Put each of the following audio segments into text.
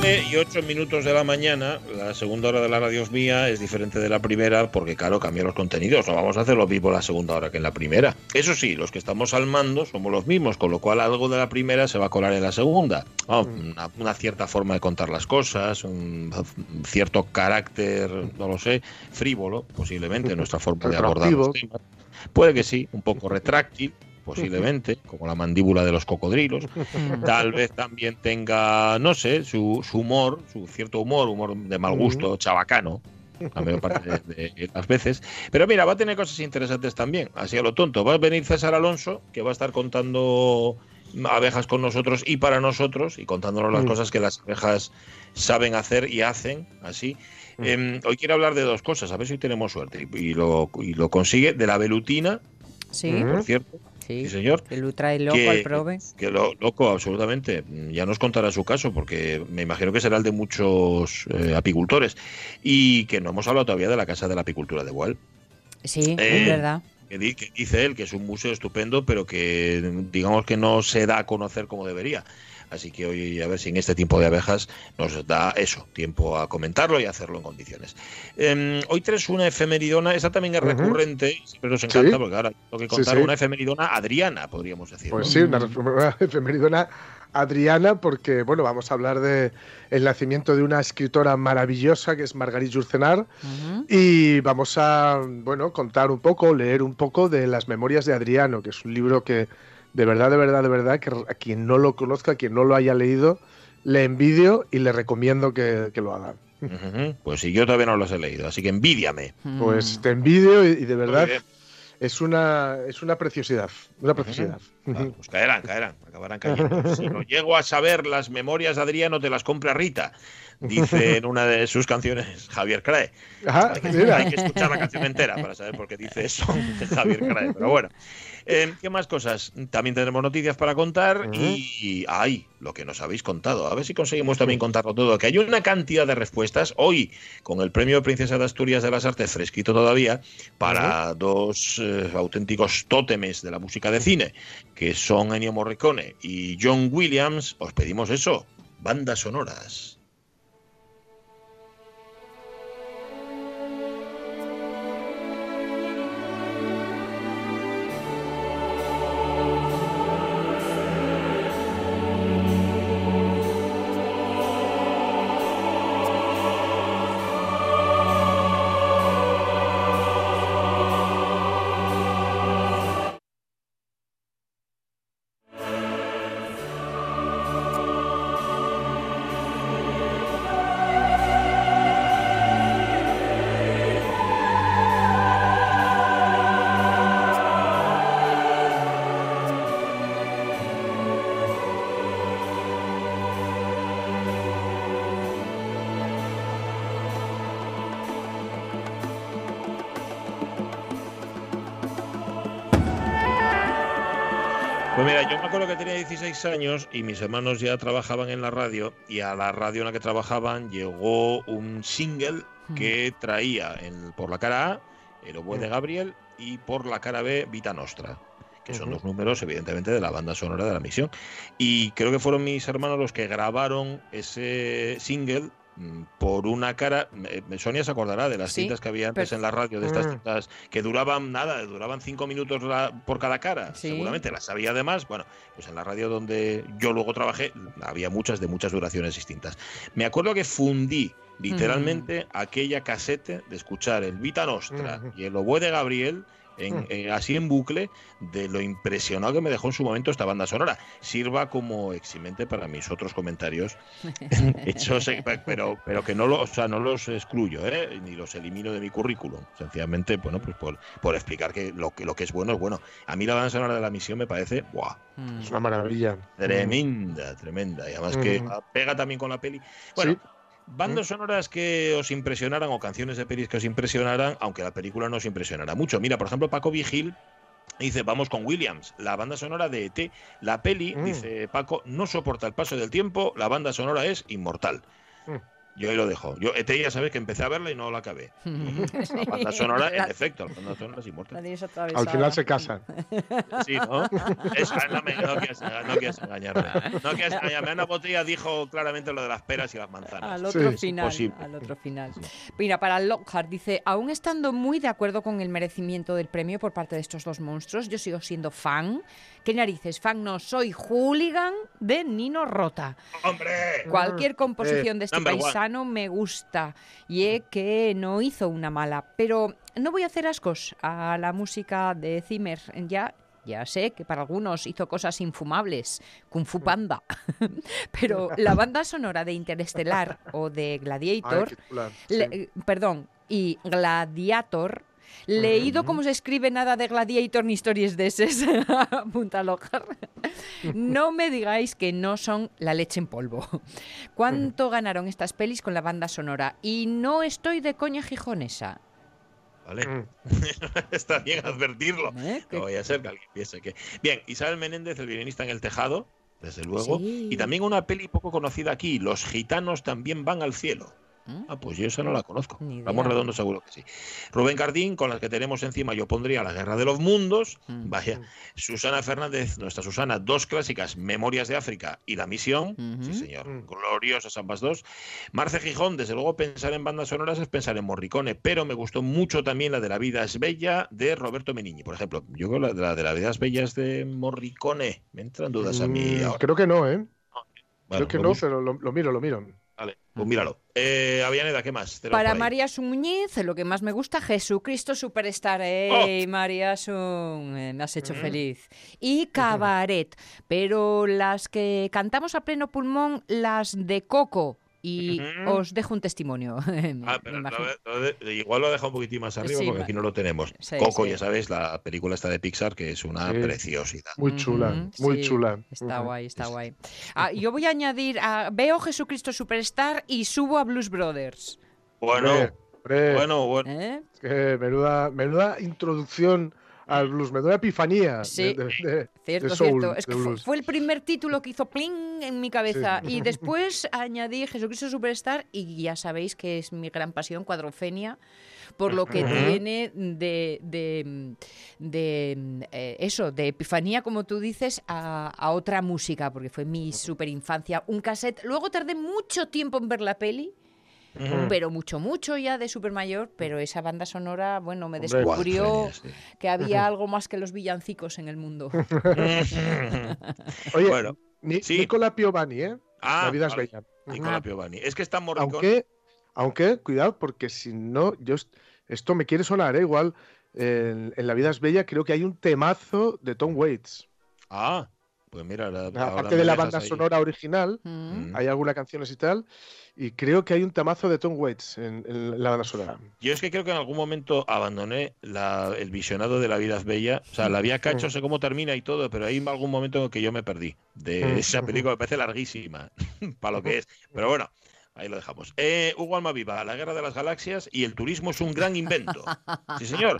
11 y 8 minutos de la mañana, la segunda hora de la radio es mía es diferente de la primera porque, claro, cambian los contenidos. No vamos a hacer lo mismo la segunda hora que en la primera. Eso sí, los que estamos al mando somos los mismos, con lo cual algo de la primera se va a colar en la segunda. Mm. una, cierta forma de contar las cosas, un cierto carácter, no lo sé, frívolo, posiblemente, nuestra forma de abordar los temas. Puede que sí, un poco retráctil, posiblemente, como la mandíbula de los cocodrilos. Tal vez también tenga, no sé, su, humor, su cierto humor, humor de mal gusto, chabacano, la mayor parte de, las veces. Pero mira, va a tener cosas interesantes también, así a lo tonto. Va a venir César Alonso, que va a estar contando abejas con nosotros y para nosotros, y contándonos las mm. cosas que las abejas saben hacer y hacen, así. Mm. Em, hoy quiero hablar de dos cosas, a ver si tenemos suerte, y, lo, y lo consigue, de la velutina, sí. por cierto, Sí, señor. Que lo trae loco al prove. Que lo, loco, absolutamente. Ya nos contará su caso, porque me imagino que será el de muchos eh, apicultores. Y que no hemos hablado todavía de la Casa de la Apicultura de Wall. Sí, es eh, verdad. Que, dice él que es un museo estupendo, pero que digamos que no se da a conocer como debería. Así que hoy a ver si en este tiempo de abejas nos da eso, tiempo a comentarlo y hacerlo en condiciones. Em, hoy traes una efemeridona, esa también es recurrente, y siempre nos encanta porque ahora tengo que contar una efemeridona adriana, podríamos decir. Pues sí, una, efemeridona adriana porque, bueno, vamos a hablar de el nacimiento de una escritora maravillosa que es Margarit Jurcenar y vamos a, bueno, contar un poco, leer un poco de las memorias de Adriano, que es un libro que de verdad, de verdad, de verdad, que a quien no lo conozca, a quien no lo haya leído, le envidio y le recomiendo que, lo hagan. Pues sí, yo todavía no los he leído, así que envidiame. Pues te envidio y, de verdad es una, es una preciosidad. Una preciosidad. pues caerán, caerán, acabarán cayendo. si no llego a saber las memorias de Adriano, te las compra Rita. Dice en una de sus canciones Javier Crae. hay, que, escuchar la canción entera para saber por qué dice eso Javier Crae. Pero bueno, eh, ¿Qué más cosas? También tendremos noticias para contar y, ay, lo que nos habéis contado. A ver si conseguimos también contarlo todo. Que hay una cantidad de respuestas hoy con el premio Princesa de Asturias de las Artes fresquito todavía para dos eh, auténticos tótemes de la música de cine, que son Ennio Morricone y John Williams. Os pedimos eso, bandas sonoras. Tenía 16 años y mis hermanos ya trabajaban en la radio y a la radio en la que trabajaban llegó un single mm. que traía por la cara A el oboe de mm. Gabriel y por la cara B Vita Nostra que son dos números, evidentemente, de la banda sonora de la misión. Y creo que fueron mis hermanos los que grabaron ese single por una cara, eh, Sonia se acordará de las cintas que había antes en la radio, de estas mm. cintas que duraban nada, duraban cinco minutos por cada cara, seguramente las había además, bueno, pues en la radio donde yo luego trabajé había muchas de muchas duraciones distintas. Me acuerdo que fundí literalmente aquella casete de escuchar el Vita Nostra y el Oboe de Gabriel Hmm. Eh, así en bucle de lo impresionado que me dejó en su momento esta banda sonora. Sirva como eximente para mis otros comentarios hechos, pero, pero que no, lo, o sea, no los excluyo, ¿eh? ni los elimino de mi currículum. Sencillamente, bueno, pues por, por explicar que lo, que lo que es bueno es bueno. A mí la banda sonora de la misión me parece, ¡buah! Es una maravilla. Tremenda, tremenda. Y además que pega también con la peli. Bueno, Bandas sonoras que os impresionaran o canciones de pelis que os impresionaran, aunque la película no os impresionara mucho. Mira, por ejemplo, Paco Vigil dice, vamos con Williams, la banda sonora de ET. La peli, mm. dice Paco, no soporta el paso del tiempo, la banda sonora es inmortal. Mm. Yo ahí lo dejo. Yo, ET ya sabes que empecé a verla y no la acabé. la banda sonora, en efecto, la banda sonora es inmortal. Al final se casan. Sí, ¿no? Es, no, me, no, quieres, no quieres engañarme. No quieres engañarme. Ana Botella dijo claramente lo de las peras y las manzanas. Al otro final. Al otro final. Mira, para Lockhart dice, aún estando muy de acuerdo con el merecimiento del premio por parte de estos dos monstruos, yo sigo siendo fan. ¿Qué narices? Fan no soy hooligan de Nino Rota. ¡Hombre! Cualquier composición de este paisano me gusta y es que no hizo una mala. Pero no voy a hacer ascos a la música de Zimmer. Ya ya sé que para algunos hizo cosas infumables, Kung Fu Panda, pero la banda sonora de Interestelar o de Gladiator, perdón, y Gladiator Leído cómo se escribe nada de Gladiator ni historias de ese, punta loca. No me digáis que no son la leche en polvo. ¿Cuánto ganaron estas pelis con la banda sonora? Y no estoy de coña gijonesa. ¿Vale? Mm. Está bien advertirlo. ¿Eh? No voy a ser que alguien piense que. Bien, Isabel Menéndez, el violinista en el tejado, desde luego. Y también una peli poco conocida aquí, Los gitanos también van al cielo. ¿Mm? Ah, pues yo esa no la conozco. Vamos redondo seguro que sí. Rubén Cardín, con las que tenemos encima, yo pondría La Guerra de los Mundos. Mm, Vaya. Mm. Susana Fernández, nuestra Susana, dos clásicas, Memorias de África y La Misión. Sí, señor. Gloriosas ambas dos. Marce Gijón, desde luego pensar en bandas sonoras es pensar en Morricone, pero me gustó mucho también la de La vida es bella de Roberto Meniñi, por ejemplo. Yo creo la de la, de la vida es bella es de Morricone. Me entran dudas a mí ahora. Creo que no, ¿eh? creo que no, pero lo miro, lo miro. Pues míralo. Eh, Avianeda, ¿qué más? Para María Muñiz, lo que más me gusta, Jesucristo Superstar. ¡Ey, oh. María Sun! Eh, me has hecho feliz. Y Cabaret. Pero las que cantamos a pleno pulmón, las de Coco y os dejo un testimonio. ah, pero igual lo he dejado un poquitín más arriba porque aquí no lo tenemos. Coco, ya sabes, la película está de Pixar, que es una preciosidad. Muy chula, muy chula. Está guay, está guay. Ah, yo voy a añadir, veo Jesucristo Superstar y subo a Blues Brothers. Bueno, bueno, bueno. ¿Eh? menuda, menuda introducción al blues, me da epifanía. Sí, cierto, cierto. Es que fue, el primer título que hizo pling en mi cabeza. Y después añadí Jesucristo Superstar y ya sabéis que es mi gran pasión, Cuadrofenia, por lo que tiene de, de, eh, eso, de epifanía, como tú dices, a, a otra música, porque fue mi super infancia. Un cassette. Luego tardé mucho tiempo en ver la peli pero mucho, mucho ya de super mayor, pero esa banda sonora, bueno, me descubrió que había algo más que los villancicos en el mundo. Oye, bueno, Nicola Piovani, ¿eh? Ah, La vida es bella. Nicola Piovani. Es que está Aunque, aunque, cuidado, porque si no, yo esto me quiere sonar, ¿eh? Igual, en, La vida es bella creo que hay un temazo de Tom Waits. Ah, pues mira, aparte de la banda sonora original, mm. hay algunas canciones y tal, y creo que hay un tamazo de Tom Waits en, la banda sonora. Yo es que creo que en algún momento abandoné el visionado de La vida es bella, o sea, la había cacho, mm. sé cómo termina y todo, pero hay algún momento en que yo me perdí de mm. esa película, me parece larguísima para lo que es, pero bueno. Ahí lo dejamos. Eh, Hugo Almaviva, La Guerra de las Galaxias y el turismo es un gran invento. Sí, señor.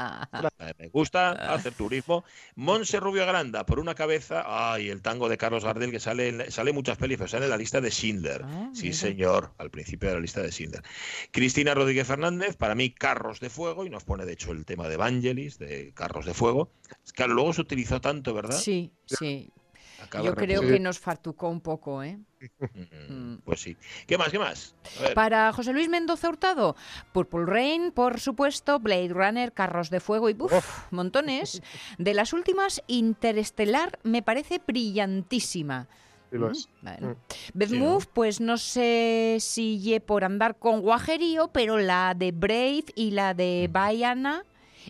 Me gusta hacer turismo. Monse Rubio Granda, por una cabeza. Ay, el tango de Carlos Gardel, que sale, sale muchas pelis, pero sale en la lista de Schindler. Ah, sí, señor. Al principio de la lista de Schindler. Cristina Rodríguez Fernández, para mí, Carros de Fuego, y nos pone, de hecho, el tema de Evangelis, de Carros de Fuego. Claro, luego se utilizó tanto, ¿verdad? Sí, sí. Yo creo que nos fartucó un poco, ¿eh? Mm, pues sí. ¿Qué más? ¿Qué más? Para José Luis Mendoza Hurtado, Purple Rain, por supuesto, Blade Runner, Carros de Fuego y montones. De las últimas, Interestelar me parece brillantísima. Sí, lo es. Mm. Move, pues no sé si ye por andar con guajerío, pero la de Brave y la de Bayana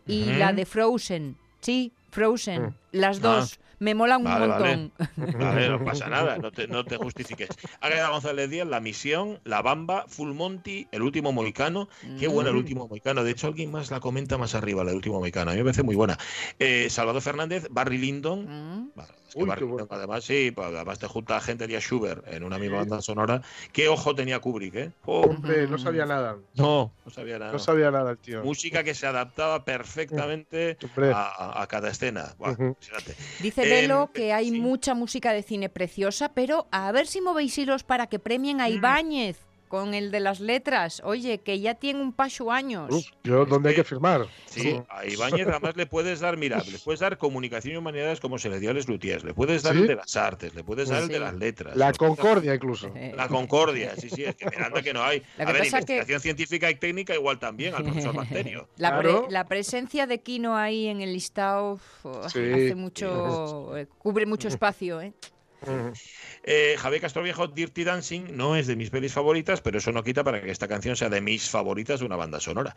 y la de Frozen. Sí, Frozen. Mm. Las ah. Me mola un montón. Vale. no pasa nada, no te, no te justifiques. Águeda González Díaz, La Misión, La Bamba, Full Monty, El Último Moicano. Qué buena El mm. Último Moicano. De hecho, alguien más la comenta más arriba, la El Último Moicano. A mí me parece muy buena. Eh, Salvador Fernández, Barry Lyndon. Mm. Además, sí, pues, además te junta a gente de Schubert en una misma banda sonora. ¿Qué ojo tenía Kubrick, eh? Hombre, no sabía nada. No, no sabía nada. No sabía nada el tío. Música que se adaptaba perfectamente a, cada escena. Dice Velo em, que hay mucha música de cine preciosa, pero a ver si movéis hilos para que premien a mm. Ibáñez con el de las letras. Oye, que ya tiene un paso años. yo, ¿dónde hay que firmar? Sí, a Ibáñez además le puedes dar, mira, le puedes dar comunicación y humanidades como se le dio a Les Lutiers, le puedes dar el de las artes, le puedes dar el de las letras. La concordia incluso. La concordia, sí, sí, es que mirando que no hay. a ver, investigación científica y técnica igual también al profesor. La, la, presencia de Kino ahí en el listado hace mucho, eh, cubre mucho espacio, ¿eh? Eh, Javier Castroviejo, Dirty Dancing, no es de mis pelis favoritas, pero eso no quita para que esta canción sea de mis favoritas de una banda sonora.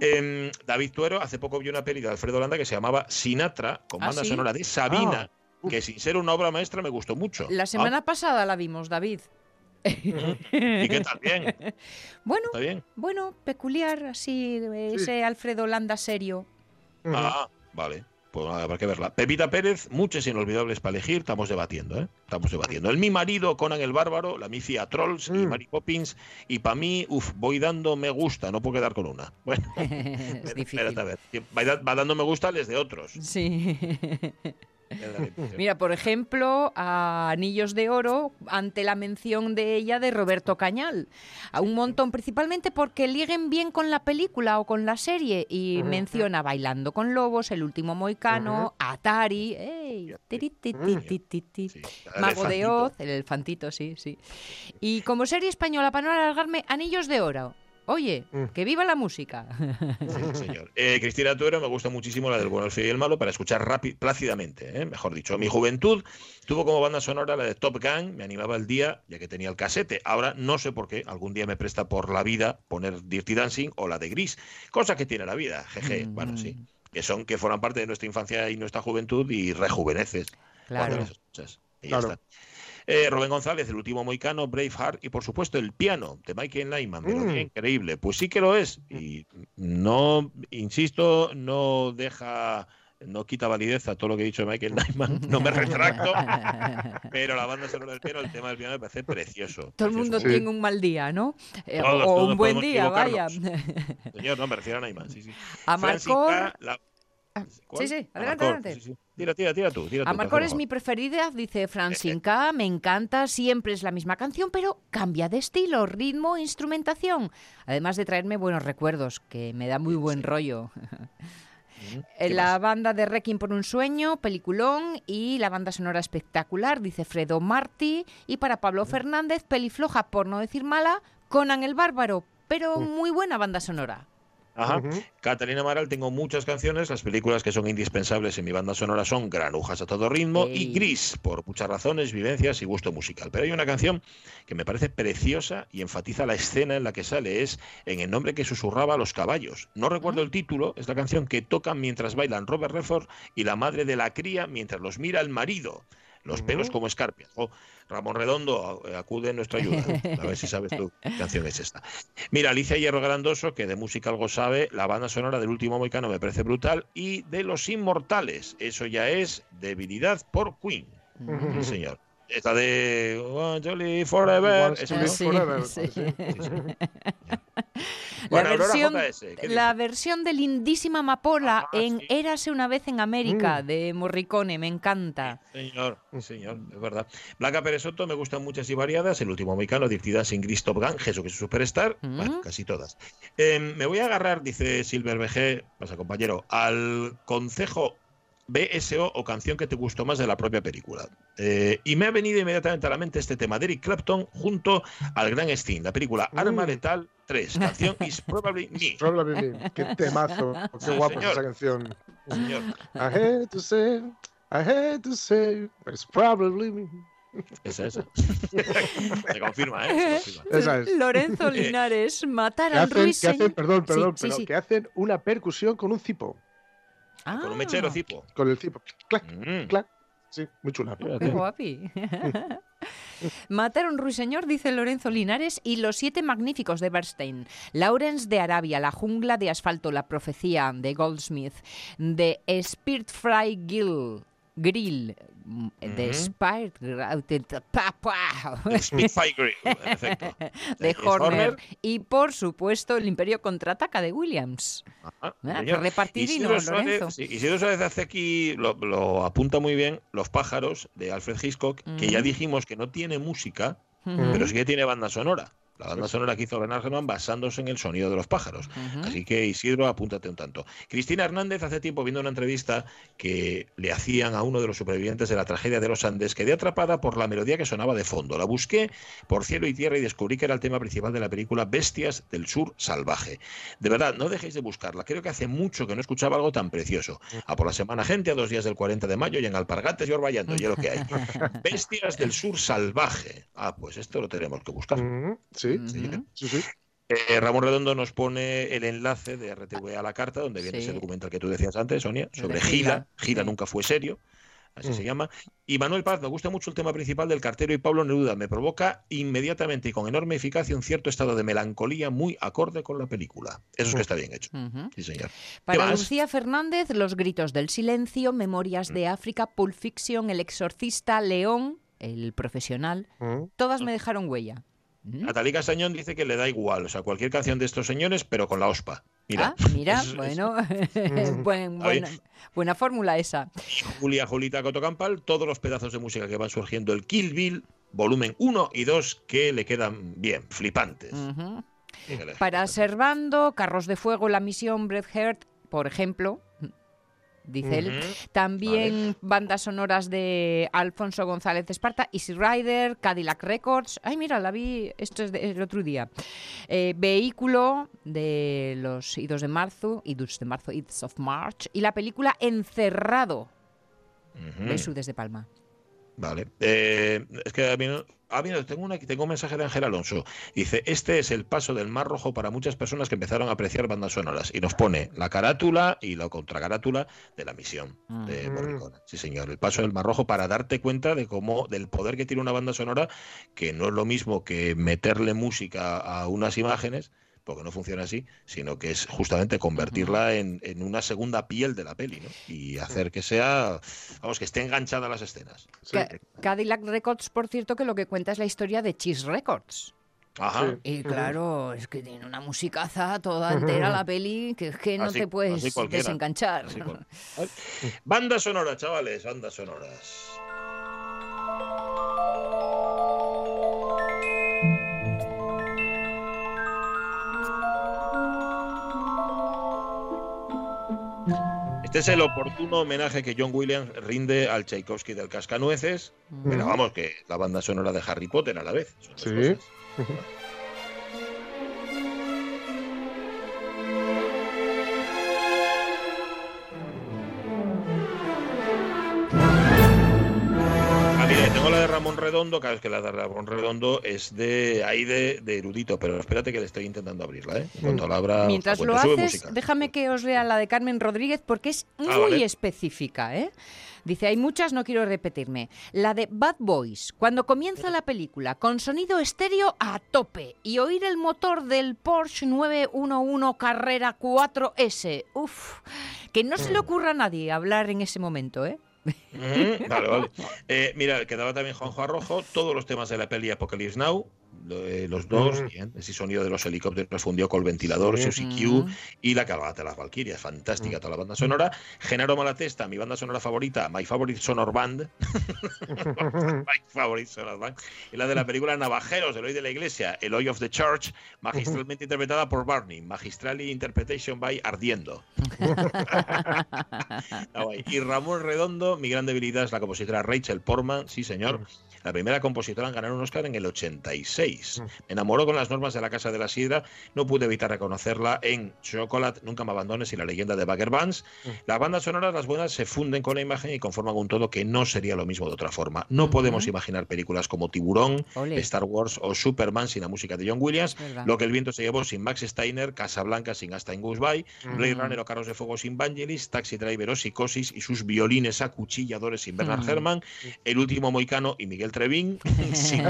Em, David Tuero hace poco vio una peli de Alfredo Landa que se llamaba Sinatra, con ¿Ah, banda sonora de Sabina, ah. que sin ser una obra maestra me gustó mucho. La semana ah. pasada la vimos, David. ¿Y qué tal? Bien. Bueno, bueno, peculiar, así, ese Alfredo Landa serio. Ah, vale. Pues habrá que verla. Pepita Pérez, muchas inolvidables para elegir, estamos debatiendo, ¿eh? Estamos debatiendo. El Mi Marido, Conan el Bárbaro, La Micia Trolls y mm. Mary Poppins. Y para mí, uff, voy dando me gusta, no puedo quedar con una. Bueno, es difícil. Espérate a ver. Va, va dando me gusta les de otros. Sí. Mira, por ejemplo, a Anillos de Oro, ante la mención de ella de Roberto Cañal. A un montón, principalmente porque liguen bien con la película o con la serie. Y menciona Bailando con Lobos, El último Moicano, Atari, Mago de Oz, el elefantito, sí, sí. Y como serie española, para no alargarme, Anillos de Oro. Oye, mm. que viva la música. Sí, señor. Eh, Cristina Tuero me gusta muchísimo la del bueno, el feo y el malo para escuchar plácidamente, ¿eh? mejor dicho. Mi juventud tuvo como banda sonora la de Top Gun, me animaba el día ya que tenía el casete. Ahora no sé por qué, algún día me presta por la vida poner Dirty Dancing o la de Gris, cosa que tiene la vida, jeje, bueno, sí. Mm. Que son, que forman parte de nuestra infancia y nuestra juventud y rejuveneces. Claro. Y ya está. Eh, Rubén González, el último moicano, Braveheart y por supuesto el piano de Michael Nyman, mm. increíble. Pues sí que lo es y no, insisto, no deja no quita validez a todo lo que he dicho de Michael Nyman, no me retracto, pero la banda sonora del piano, el tema del piano me parece precioso. Todo el mundo tiene un mal día, ¿no? Eh, o un buen día, vaya. Señor, no, me refiero a Nyman, sí, sí. A Marco... Ah, sí, sí, adelante, adelante. Tira, tira, tira tú. Tira Amarcor es mi preferida, dice Francinca. Me encanta, siempre es la misma canción, pero cambia de estilo, ritmo, instrumentación. Además de traerme buenos recuerdos, que me da muy buen rollo. La banda de Requiem por un sueño, peliculón y la banda sonora espectacular, dice Fredo Martí. Y para Pablo Fernández, pelifloja, por no decir mala, Conan el Bárbaro, pero muy buena banda sonora. Ajá. Catalina Maral, tengo muchas canciones. Las películas que son indispensables en mi banda sonora son Granujas a todo ritmo y Gris, por muchas razones, vivencias y gusto musical. Pero hay una canción que me parece preciosa y enfatiza la escena en la que sale, es en el nombre que susurraba a los caballos. No recuerdo el título, es la canción que tocan mientras bailan Robert Redford y la madre de la cría mientras los mira el marido los pelos como escarpias. Oh, Ramón Redondo acude en nuestra ayuda. A ver si sabes tú qué canción es esta. Mira, Alicia Hierro Grandoso, que de música algo sabe, la banda sonora del último moicano me parece brutal, y de Los Inmortales, eso ya es debilidad por Queen. Sí, señor. Esta de One Jolly Forever. La, versión, la versión de Lindísima Amapola ah, en Érase una vez en América mm. de Morricone, me encanta. señor, señor, es verdad. Blanca Pérez Soto me gustan muchas y variadas. El último mexicano, Dirtida sin Christoph Gang, Jesús que es superstar. Mm. casi todas. Em, me voy a agarrar, dice Silver BG, pasa compañero, al concejo BSO o canción que te gustó más de la propia película. Eh, y me ha venido inmediatamente a la mente este tema de Eric Clapton junto al gran Sting, la película Arma Letal 3. Canción Is Probably Me. Probably Me. Qué temazo. Qué guapo esa canción. Señor. I hate to say, I hate to say, it's probably me. Esa, esa. Se confirma, ¿eh? Se confirma. Esa es. Lorenzo eh, Linares, matar al ruiseñor. Perdón, perdón, pero que hacen una percusión con un cipo. Con un mechero ah. cipo. Con el cipo. Clac, mm. clac. Sí, muy chula. Qué guapi. Mataron Ruiseñor, dice Lorenzo Linares, y Los Siete Magníficos de Bernstein. Lawrence de Arabia, La Jungla de Asfalto, La Profecía de Goldsmith, de Spirit Fry Gill, Grill de Spire de Horner. Y por supuesto el Imperio contraataca de Williams. Ah, repartidino, Lorenzo. y si Suárez hace aquí, lo, apunta muy bien, Los pájaros de Alfred Hitchcock, que ya dijimos que no tiene música, pero sí que tiene banda sonora. La banda sonora que hizo Bernard Herrmann basándose en el sonido de los pájaros. Así que Isidro, apúntate un tanto. Cristina Hernández hace tiempo viendo una entrevista que le hacían a uno de los supervivientes de la tragedia de los Andes, quedé atrapada por la melodía que sonaba de fondo. La busqué por cielo y tierra y descubrí que era el tema principal de la película Bestias del Sur Salvaje. De verdad, no dejéis de buscarla. Creo que hace mucho que no escuchaba algo tan precioso. A por la Semana Gente, a dos días del 40 de mayo y en Alpargates y Orvallando, y lo que hay. Bestias del Sur Salvaje. Ah, pues esto lo tenemos que buscar. Sí. Eh, Ramón Redondo nos pone el enlace de RTV a la carta, donde viene ese documental que tú decías antes, Sonia, sobre Gira. Gira nunca fue serio, así se mm. llama. Y Manuel Paz, me gusta mucho el tema principal del cartero y Pablo Neruda. Me provoca inmediatamente y con enorme eficacia un cierto estado de melancolía muy acorde con la película. Eso es que está bien hecho. Sí, señor. Para Lucía Fernández, Los gritos del silencio, Memorias de mm. África, Pulp Fiction, El exorcista, León, El profesional, mm. todas me dejaron huella. Natalie Castañón dice que le da igual, o sea, cualquier canción de estos señores, pero con la OSPA. Mira, ah, mira, bueno, buena, fórmula esa. Julia Julita Cotocampal, todos los pedazos de música que van surgiendo, el Kill Bill, volumen 1 y 2, que le quedan bien, flipantes. Para Servando, Carros de Fuego, La Misión, Bret Hart, por ejemplo, dice él. También bandas sonoras de Alfonso González Esparta, Easy Rider, Cadillac Records. Ay, mira, la vi, esto es el otro día. Eh, Vehículo de los Idos de Marzo, Idos de Marzo, Idos of March. Y la película Encerrado de Su desde Palma. Vale. Eh, es que a mí, tengo, una, tengo un mensaje de Ángel Alonso. Dice, este es el paso del Mar Rojo para muchas personas que empezaron a apreciar bandas sonoras. Y nos pone la carátula y la contracarátula de la misión de Morricone. Sí, señor. El paso del Mar Rojo para darte cuenta de cómo, del poder que tiene una banda sonora, que no es lo mismo que meterle música a unas imágenes, porque no funciona así, sino que es justamente convertirla en, una segunda piel de la peli, ¿no? Y hacer que sea, vamos, que esté enganchada a las escenas. Cadillac Records, por cierto, que lo que cuenta es la historia de Cheese Records. Ajá. Y claro, es que tiene una musicaza toda entera la peli que es que no te puedes desenganchar. Banda sonora, chavales, bandas sonoras. Este es el oportuno homenaje que John Williams rinde al Tchaikovsky del Cascanueces, pero vamos, que la banda sonora de Harry Potter a la vez. sí. Ramón Redondo, cada vez que la de Ramón Redondo es de ahí de, erudito, pero espérate que le estoy intentando abrirla, ¿eh? Mientras lo haces, déjame que os lea la de Carmen Rodríguez porque es ah, muy específica, ¿eh? Dice, hay muchas, no quiero repetirme. La de Bad Boys, cuando comienza la película, con sonido estéreo a tope y oír el motor del Porsche 911 Carrera 4S. Uf, que no se le ocurra a nadie hablar en ese momento, ¿eh? Vale, vale. Eh, mira, quedaba también Juanjo Arrojo, todos los temas de la peli Apocalypse Now, los dos, ese sonido de los helicópteros fundió con el ventilador, Q y la cabalgata de las Valkyrias, fantástica toda la banda sonora. Genaro Malatesta, mi banda sonora favorita, My Favorite Sonor Band, My Favorite Sonor Band, y la de la película Navajeros, el hoy de la iglesia, el hoy of the Church, magistralmente interpretada por Barney, magistrally interpretation by Ardiendo. y Ramón Redondo, mi gran debilidad es la compositora Rachel Portman, sí señor, la primera compositora en ganar un Oscar en el 86. Mm. Me enamoró con las normas de la Casa de la Sidra, no pude evitar reconocerla en Chocolate, Nunca me abandones y la leyenda de Bagger Bands. Mm. Las bandas sonoras, las buenas, se funden con la imagen y conforman un todo que no sería lo mismo de otra forma. No podemos imaginar películas como Tiburón, Star Wars o Superman sin la música de John Williams, Lo que el viento se llevó sin Max Steiner, Casablanca sin Hasta en Goodbye, Blade Runner o Carros de Fuego sin Vangelis, Taxi Driver o Psicosis y sus violines acuchilladores sin Bernard Herrmann, El último Moicano y Miguel del Trevín, sin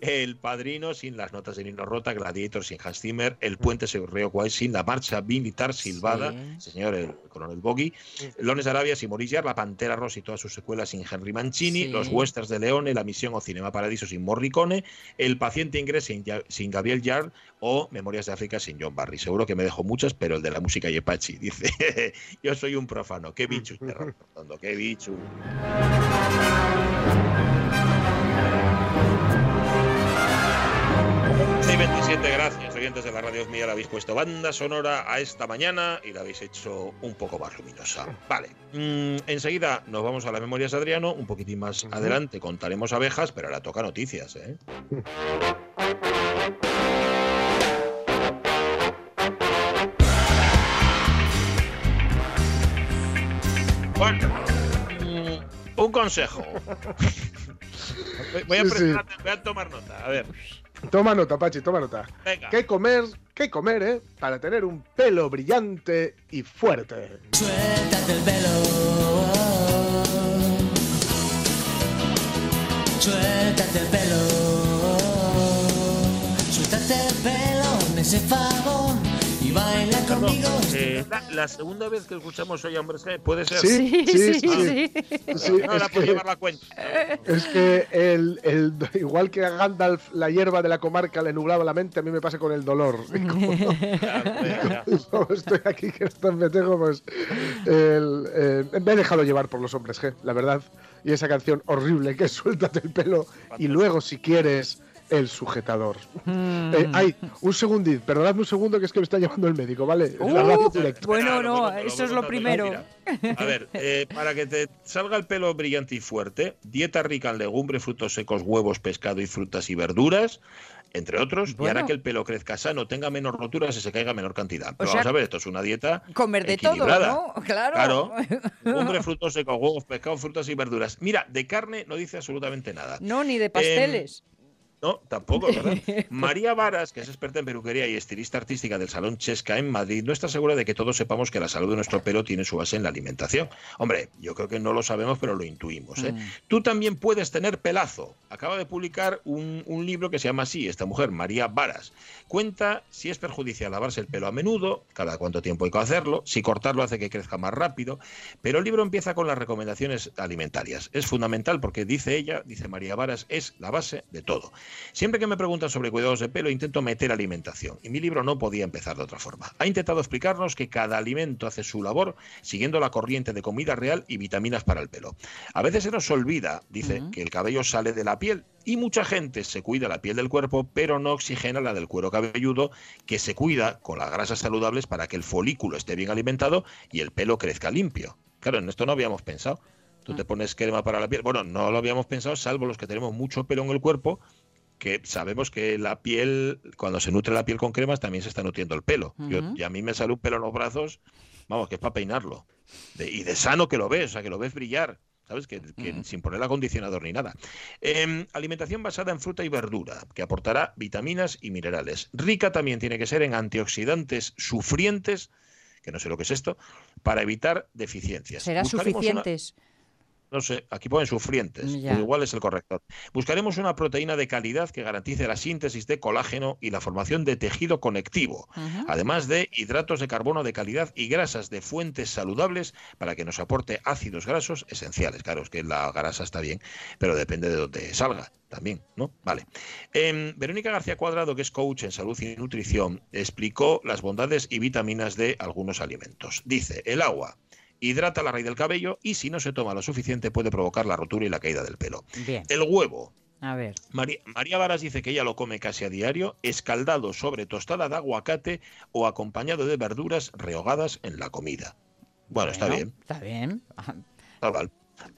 El Padrino sin las notas de Nino Rota, Gladiator sin Hans Zimmer, El Puente sobre Río Kwai sin la marcha militar silbada, señor el coronel Boggy, Lones de Arabia sin Maurice La Pantera Rosa y todas sus secuelas sin Henry Mancini, Los Westerns de Leone, La Misión o Cinema Paradiso sin Morricone, El Paciente Inglés sin, sin Gabriel Yard o Memorias de África sin John Barry. Seguro que me dejo muchas, pero el de la música y Apache dice, yo soy un profano, qué bicho, qué bicho. 27, gracias, oyentes de la radio mía, le habéis puesto banda sonora a esta mañana y la habéis hecho un poco más luminosa. Vale, mm, enseguida nos vamos a las memorias de Adriano, un poquitín más adelante contaremos abejas, pero ahora toca noticias, ¿eh? Bueno, un consejo. Voy a, voy a tomar nota, a ver. Toma nota, Pachi, toma nota. Venga. ¿Qué comer? ¿Qué comer, eh? Para tener un pelo brillante y fuerte. Suéltate el pelo. Suéltate el pelo. Suéltate el pelo en ese favor baila conmigo. Eh, la, segunda vez que escuchamos hoy Hombres G, ¿puede ser? Sí, sí, sí. sí, no la puedo llevar la cuenta. Es que el, el, igual que a Gandalf la hierba de la comarca le nublaba la mente, a mí me pasa con el dolor. Como, estoy aquí que me tengo, pues el, eh, me he dejado llevar por los Hombres G, la verdad. Y esa canción horrible que es Suéltate el pelo y luego si quieres el sujetador. Mm. Eh, ay, un segundito, perdonadme un segundo que es que me está llamando el médico, ¿vale? Uh, bueno, no, eso es lo primero. A ver, eh, para que te salga el pelo brillante y fuerte, dieta rica en legumbres, frutos secos, huevos, pescado y frutas y verduras, entre otros, y hará que el pelo crezca sano, tenga menos roturas y se caiga menor cantidad. Pero vamos a ver, esto es una dieta comer de todo, ¿no? Claro. Claro. Legumbres, frutos secos, huevos, pescado, frutas y verduras. Mira, de carne no dice absolutamente nada. No, ni de pasteles. Em, no, tampoco, ¿verdad? María Varas, que es experta en peluquería y estilista artística del Salón Chesca en Madrid, no está segura de que todos sepamos que la salud de nuestro pelo tiene su base en la alimentación. Hombre, yo creo que no lo sabemos, pero lo intuimos. ¿eh? Mm. Tú también puedes tener pelazo. Acaba de publicar un, un, libro que se llama así, esta mujer, María Varas. Cuenta si es perjudicial lavarse el pelo a menudo, cada cuánto tiempo hay que hacerlo, si cortarlo hace que crezca más rápido, pero el libro empieza con las recomendaciones alimentarias. Es fundamental porque dice ella, dice María Varas, es la base de todo. Siempre que me preguntan sobre cuidados de pelo, intento meter alimentación, y mi libro no podía empezar de otra forma. Ha intentado explicarnos que cada alimento hace su labor siguiendo la corriente de comida real y vitaminas para el pelo. A veces se nos olvida, dice, que el cabello sale de la piel y mucha gente se cuida la piel del cuerpo, pero no oxigena la del cuero cabelludo, que se cuida con las grasas saludables para que el folículo esté bien alimentado y el pelo crezca limpio. Claro, en esto no habíamos pensado. Tú te pones crema para la piel. Bueno, no lo habíamos pensado, salvo los que tenemos mucho pelo en el cuerpo, que sabemos que la piel, cuando se nutre la piel con cremas, también se está nutriendo el pelo. y a mí me sale un pelo en los brazos, vamos, que es para peinarlo. y de sano que lo ves, o sea, que lo ves brillar. ¿Sabes? Que, sin poner acondicionador ni nada. Em, alimentación basada en fruta y verdura, que aportará vitaminas y minerales. Rica también tiene que ser en antioxidantes sufrientes, que no sé lo que es esto, para evitar deficiencias. ¿Será suficientes? No sé, aquí ponen sufrientes, igual es el correcto. Buscaremos una proteína de calidad que garantice la síntesis de colágeno y la formación de tejido conectivo, además de hidratos de carbono de calidad y grasas de fuentes saludables para que nos aporte ácidos grasos esenciales. Claro, es que la grasa está bien, pero depende de dónde salga también, ¿no? Vale. Em, Verónica García Cuadrado, que es coach en salud y nutrición, explicó las bondades y vitaminas de algunos alimentos. Dice, el agua hidrata la raíz del cabello y si no se toma lo suficiente puede provocar la rotura y la caída del pelo. El huevo. A ver. María, María, Varas dice que ella lo come casi a diario, escaldado sobre tostada de aguacate o acompañado de verduras rehogadas en la comida. Bueno, está bien. Está bien.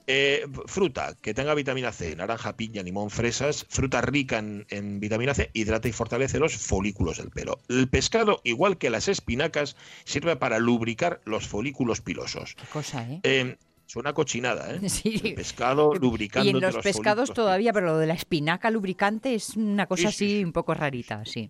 Eh, fruta que tenga vitamina C, naranja, piña, limón, fresas, fruta rica en, vitamina C, hidrata y fortalece los folículos del pelo. El pescado, igual que las espinacas, sirve para lubricar los folículos pilosos. Qué cosa, ¿eh? eh Suena cochinada, ¿eh? Sí. El pescado lubricando. Y en los, pescados todavía, pero lo de la espinaca lubricante es una cosa así un poco rarita, sí.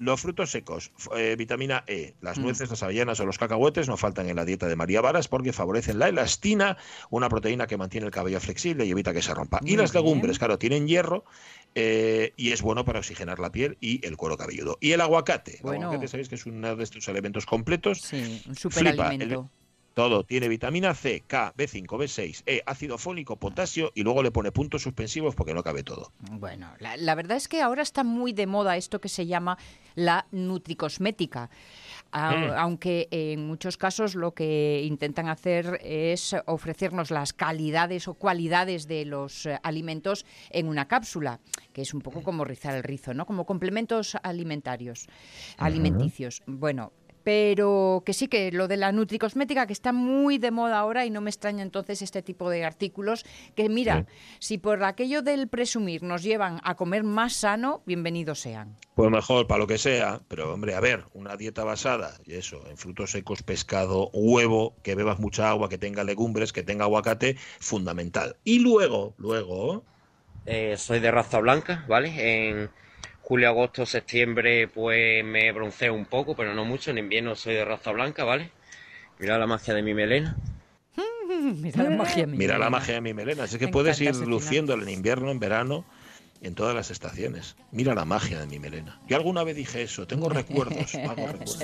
Los frutos secos, eh, vitamina E, las mm. nueces, las avellanas o los cacahuetes no faltan en la dieta de María Varas porque favorecen la elastina, una proteína que mantiene el cabello flexible y evita que se rompa. y las legumbres, claro, tienen hierro eh, y es bueno para oxigenar la piel y el cuero cabelludo. Y el aguacate. El aguacate sabéis que es uno de estos elementos completos. Sí, un superalimento. Todo tiene vitamina C, K, B5, B6, E, ácido fólico, potasio y luego le pone puntos suspensivos porque no cabe todo. Bueno, la, verdad es que ahora está muy de moda esto que se llama la nutricosmética. Mm. Aunque en muchos casos lo que intentan hacer es ofrecernos las calidades o cualidades de los eh, alimentos en una cápsula, que es un poco como rizar el rizo, ¿no? Como complementos alimentarios, alimenticios. Bueno, pero que sí que lo de la nutricosmética que está muy de moda ahora y no me extraña entonces este tipo de artículos que mira, si por aquello del presumir nos llevan a comer más sano, bienvenidos sean. Pues mejor para lo que sea, pero hombre, a ver, una dieta basada y eso, en frutos secos, pescado, huevo, que bebas mucha agua, que tenga legumbres, que tenga aguacate, fundamental. Y luego, luego eh, soy de raza blanca, ¿vale? En julio, agosto, septiembre, pues me bronceo un poco, pero no mucho. En invierno soy de raza blanca, ¿vale? Mira la magia de mi melena. Mira la magia de mi Mira la magia de mi melena. Así que puedes ir luciéndolo en invierno, en verano, en todas las estaciones. Mira la magia de mi melena. Yo alguna vez dije eso, tengo recuerdos, hago recuerdos.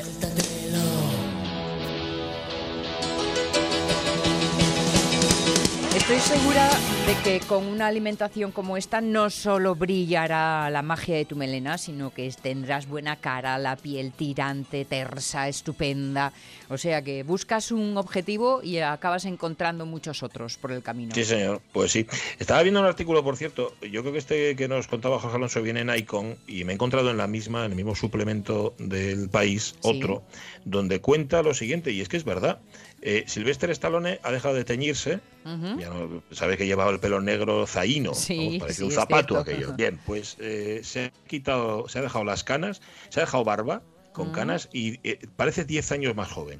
Estoy segura de que con una alimentación como esta no solo brillará la magia de tu melena, sino que tendrás buena cara, la piel tirante, tersa, estupenda. O sea que buscas un objetivo y acabas encontrando muchos otros por el camino. Sí, señor. Pues sí. Estaba viendo un artículo, por cierto. Yo creo que este que nos contaba Jorge Alonso viene en Icon y me he encontrado en la misma, en el mismo suplemento del país, otro, donde cuenta lo siguiente, y es que es verdad. Eh, Sylvester Stallone ha dejado de teñirse, ya no, sabe que llevaba el pelo negro zaino, parece un zapato aquello. Bien, pues eh, se ha quitado, se ha dejado las canas, se ha dejado barba con canas y eh, parece 10 años más joven.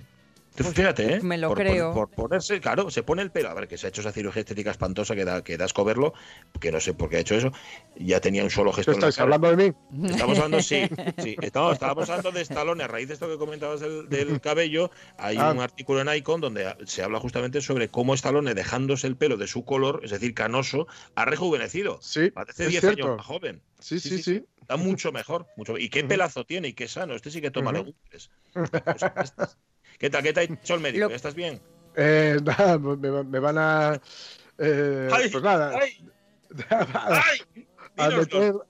Pues fíjate, ¿eh? Me lo creo. Por, ponerse, claro, se pone el pelo. A ver, que se ha hecho esa cirugía estética espantosa que da, que da asco verlo, que no sé por qué ha hecho eso. Ya tenía un solo gesto. ¿Estás hablando de mí? Estamos hablando, sí. sí. Estamos, estábamos hablando de Stallone. A raíz de esto que comentabas del, cabello, hay ah. un artículo en Icon donde se habla justamente sobre cómo Stallone, dejándose el pelo de su color, es decir, canoso, ha rejuvenecido. Sí. Parece 10 años más joven. Sí, sí, sí. Está mucho mejor. Mucho... Y qué pelazo tiene y qué sano. Este sí que toma legumbres. ¿Qué tal? ¿Qué tal ha el médico? ¿Estás bien? Eh, nada, me, van a. Eh, pues nada.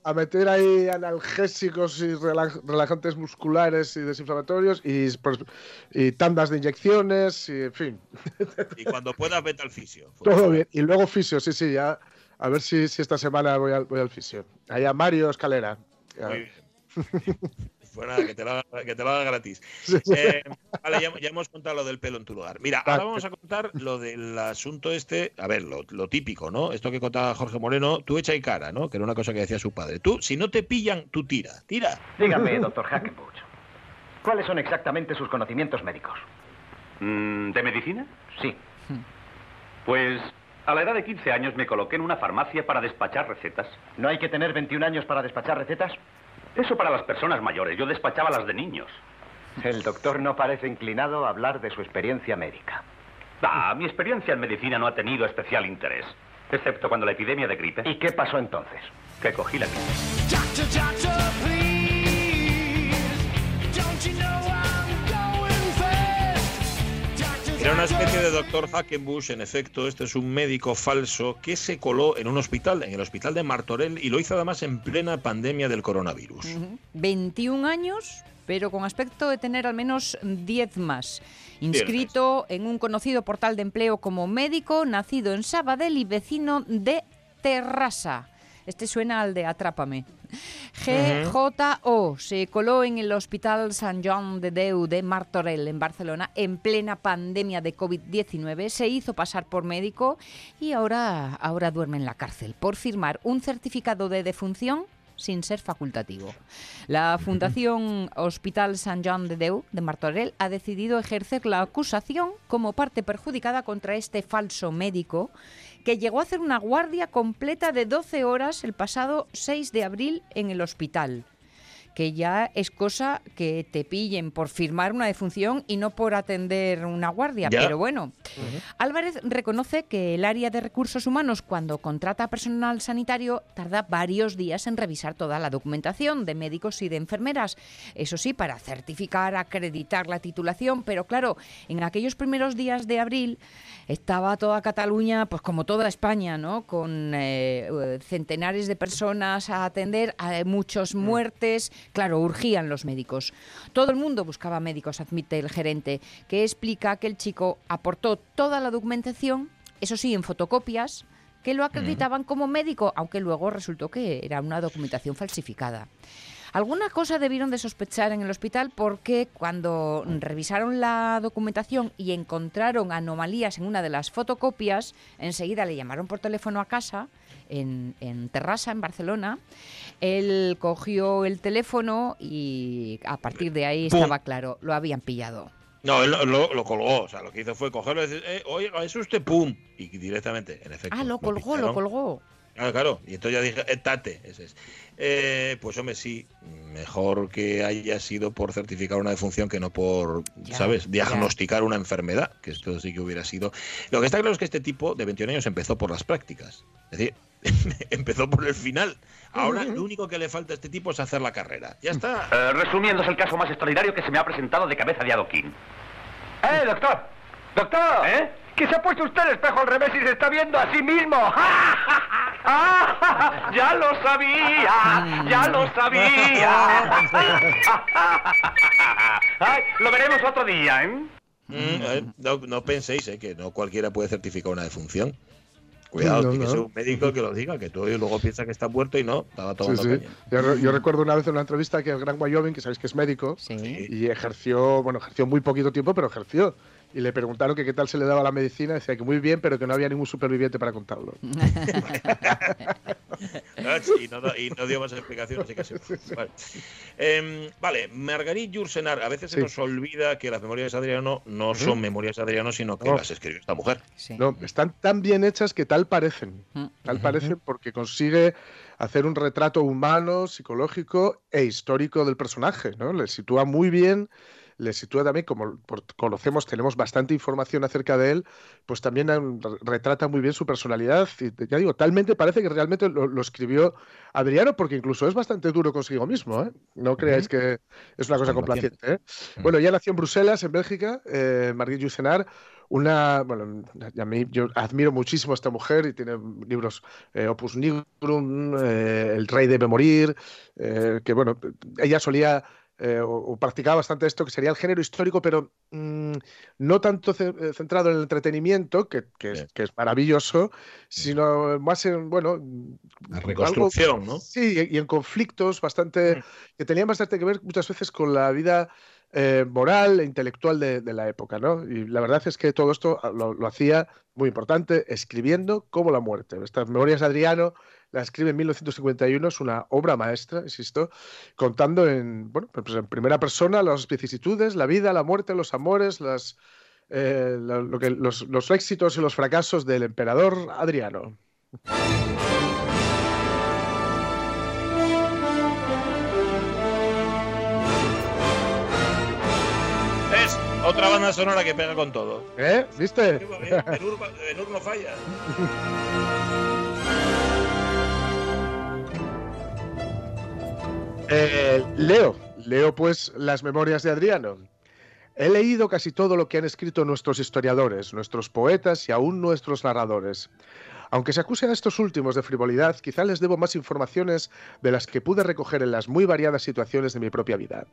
a, meter, ahí analgésicos y relajantes musculares y desinflamatorios y, pues, y tandas de inyecciones y en fin. Y cuando puedas, vete al fisio. Todo bien. Y luego fisio, sí, sí, ya. A ver si, si esta semana voy al, voy al fisio. Allá Mario Escalera. Muy bien. Pues nada, que te lo haga, gratis. Eh, vale, ya, hemos contado lo del pelo en tu lugar. Mira, ahora vamos a contar lo del asunto este, a ver, lo, típico, ¿no? Esto que contaba Jorge Moreno, tú echa y cara, ¿no? Que era una cosa que decía su padre. Tú, si no te pillan, tú tira, tira. Dígame, doctor Hackenbuch, ¿cuáles son exactamente sus conocimientos médicos? Mm, ¿De medicina? Sí. Pues a la edad de 15 años me coloqué en una farmacia para despachar recetas. ¿No hay que tener 21 años para despachar recetas? Eso para las personas mayores. Yo despachaba las de niños. El doctor no parece inclinado a hablar de su experiencia médica. Ah, mi experiencia en medicina no ha tenido especial interés. Excepto cuando la epidemia de gripe. ¿Y qué pasó entonces? Que cogí la gripe. Era una especie de doctor Hackenbush, en efecto, este es un médico falso que se coló en un hospital, en el hospital de Martorell, y lo hizo además en plena pandemia del coronavirus. 21 años, pero con aspecto de tener al menos 10 más. Inscrito en un conocido portal de empleo como médico, nacido en Sabadell y vecino de Terrassa. Este suena al de Atrápame. GJO se coló en el Hospital San Joan de Deu de Martorell, en Barcelona, en plena pandemia de COVID-19. Se hizo pasar por médico y ahora, ahora duerme en la cárcel por firmar un certificado de defunción sin ser facultativo. La Fundación Hospital San Joan de Deu de Martorell ha decidido ejercer la acusación como parte perjudicada contra este falso médico que llegó a hacer una guardia completa de 12 horas el pasado 6 de abril en el hospital que ya es cosa que te pillen por firmar una defunción y no por atender una guardia. Pero bueno, Álvarez reconoce que el área de recursos humanos, cuando contrata personal sanitario, tarda varios días en revisar toda la documentación de médicos y de enfermeras. Eso sí, para certificar, acreditar la titulación, pero claro, en aquellos primeros días de abril estaba toda Cataluña, pues como toda España, ¿no? Con eh, centenares de personas a atender, a muchos mm. muertes, Claro, urgían los médicos. Todo el mundo buscaba médicos, admite el gerente, que explica que el chico aportó toda la documentación, eso sí, en fotocopias, que lo acreditaban como médico, aunque luego resultó que era una documentación falsificada. Alguna cosa debieron de sospechar en el hospital porque cuando revisaron la documentación y encontraron anomalías en una de las fotocopias, enseguida le llamaron por teléfono a casa en, en Terrassa, en Barcelona. Él cogió el teléfono y a partir de ahí estaba claro, lo habían pillado. No, él lo, colgó, o sea, lo que hizo fue cogerlo y decir, eh, oiga, es usted, pum, y directamente, en efecto. Ah, lo colgó, lo colgó. Claro, claro, y entonces ya dije, eh, tate, ese es. Eh, pues hombre, sí, mejor que haya sido por certificar una defunción que no por, ¿sabes?, diagnosticar una enfermedad, que esto sí que hubiera sido. Lo que está claro es que este tipo de 21 años empezó por las prácticas. Es decir, empezó por el final. Ahora lo único que le falta a este tipo es hacer la carrera. Ya está. Eh, resumiendo, es el caso más extraordinario que se me ha presentado de cabeza de adoquín. ¡Eh, doctor! ¡Doctor! ¿Eh? ¿Que se ha puesto usted el espejo al revés y se está viendo a sí mismo? ¡Ya lo sabía! ¡Ya lo sabía! lo veremos otro día, ¿eh? Mm, eh no, no, penséis eh, que no cualquiera puede certificar una defunción. Cuidado, tiene que ser un médico que lo diga, que tú luego piensas que está muerto y no, estaba tomando sí, sí. Yo, recuerdo una vez en una entrevista que el Gran Wyoming, que sabéis que es médico, y ejerció, bueno, ejerció muy poquito tiempo, pero ejerció y le preguntaron que qué tal se le daba la medicina, decía que muy bien, pero que no había ningún superviviente para contarlo. y, no, dio más explicaciones. Vale, eh, vale Margarit Jursenar, a veces se nos olvida que las memorias de Adriano no son memorias de Adriano, sino que las escribió esta mujer. No, están tan bien hechas que tal parecen. Tal parecen porque consigue hacer un retrato humano, psicológico e histórico del personaje, ¿no? Le sitúa muy bien le sitúa también, como conocemos, tenemos bastante información acerca de él, pues también retrata muy bien su personalidad. Y ya digo, talmente parece que realmente lo, escribió Adriano, porque incluso es bastante duro consigo mismo. ¿eh? No creáis que es una cosa complaciente. ¿eh? Bueno, ya nació en Bruselas, en Bélgica, eh, Marguerite Jusenar, una, bueno, a mí, yo admiro muchísimo a esta mujer y tiene libros eh, Opus Nigrum, El Rey debe morir, que bueno, ella solía eh, o, practicaba bastante esto, que sería el género histórico, pero mm, no tanto eh, centrado en el entretenimiento, que, es, maravilloso, sino más en, bueno... La reconstrucción, ¿no? Sí, y en conflictos bastante... Mm. que tenían bastante que ver muchas veces con la vida eh, moral e intelectual de, la época, ¿no? Y la verdad es que todo esto ah, lo, lo hacía muy importante, escribiendo como la muerte. Estas memorias de Adriano la escribe en 1951, es una obra maestra, insisto, contando en, bueno, pues en primera persona las vicisitudes, la vida, la muerte, los amores, las, eh, lo, que, los, los éxitos y los fracasos del emperador Adriano. Es otra banda sonora que pega con todo. ¿Eh? ¿Viste? No falla. Eh, leo, leo pues las memorias de Adriano. He leído casi todo lo que han escrito nuestros historiadores, nuestros poetas y aún nuestros narradores. Aunque se acusen a estos últimos de frivolidad, quizá les debo más informaciones de las que pude recoger en las muy variadas situaciones de mi propia vida.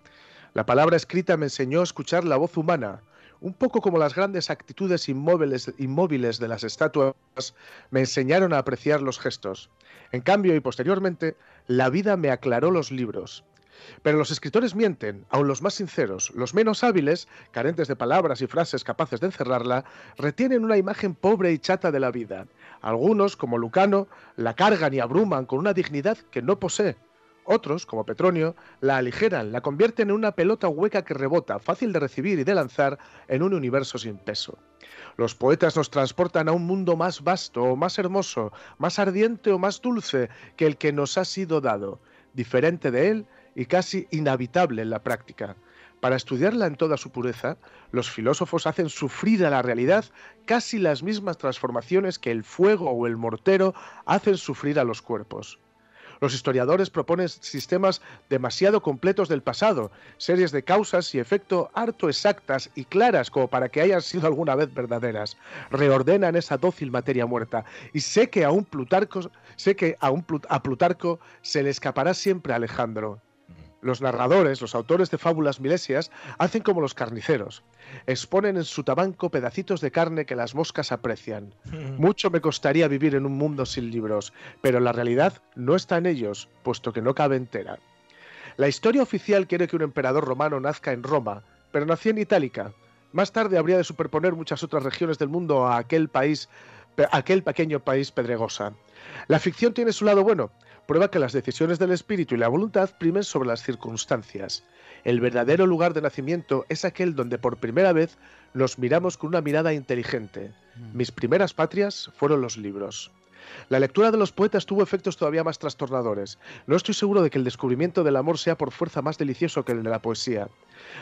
La palabra escrita me enseñó a escuchar la voz humana, un poco como las grandes actitudes inmóviles, inmóviles de las estatuas me enseñaron a apreciar los gestos. En cambio, y posteriormente, la vida me aclaró los libros. Pero los escritores mienten, aun los más sinceros, los menos hábiles, carentes de palabras y frases capaces de encerrarla, retienen una imagen pobre y chata de la vida. Algunos, como Lucano, la cargan y abruman con una dignidad que no posee. Otros, como Petronio, la aligeran, la convierten en una pelota hueca que rebota, fácil de recibir y de lanzar en un universo sin peso. Los poetas nos transportan a un mundo más vasto o más hermoso, más ardiente o más dulce que el que nos ha sido dado, diferente de él y casi inhabitable en la práctica. Para estudiarla en toda su pureza, los filósofos hacen sufrir a la realidad casi las mismas transformaciones que el fuego o el mortero hacen sufrir a los cuerpos. Los historiadores proponen sistemas demasiado completos del pasado, series de causas y efecto harto exactas y claras como para que hayan sido alguna vez verdaderas. Reordenan esa dócil materia muerta y sé que a un Plutarco, sé que a, un, a Plutarco se le escapará siempre a Alejandro. Los narradores, los autores de fábulas milesias, hacen como los carniceros. Exponen en su tabanco pedacitos de carne que las moscas aprecian. Mucho me costaría vivir en un mundo sin libros, pero la realidad no está en ellos, puesto que no cabe entera. La historia oficial quiere que un emperador romano nazca en Roma, pero nació en Itálica. Más tarde habría de superponer muchas otras regiones del mundo a aquel país, aquel pequeño país pedregosa. La ficción tiene su lado bueno, prueba que las decisiones del espíritu y la voluntad primen sobre las circunstancias. El verdadero lugar de nacimiento es aquel donde por primera vez nos miramos con una mirada inteligente. Mm. Mis primeras patrias fueron los libros. La lectura de los poetas tuvo efectos todavía más trastornadores. No estoy seguro de que el descubrimiento del amor sea por fuerza más delicioso que el de la poesía.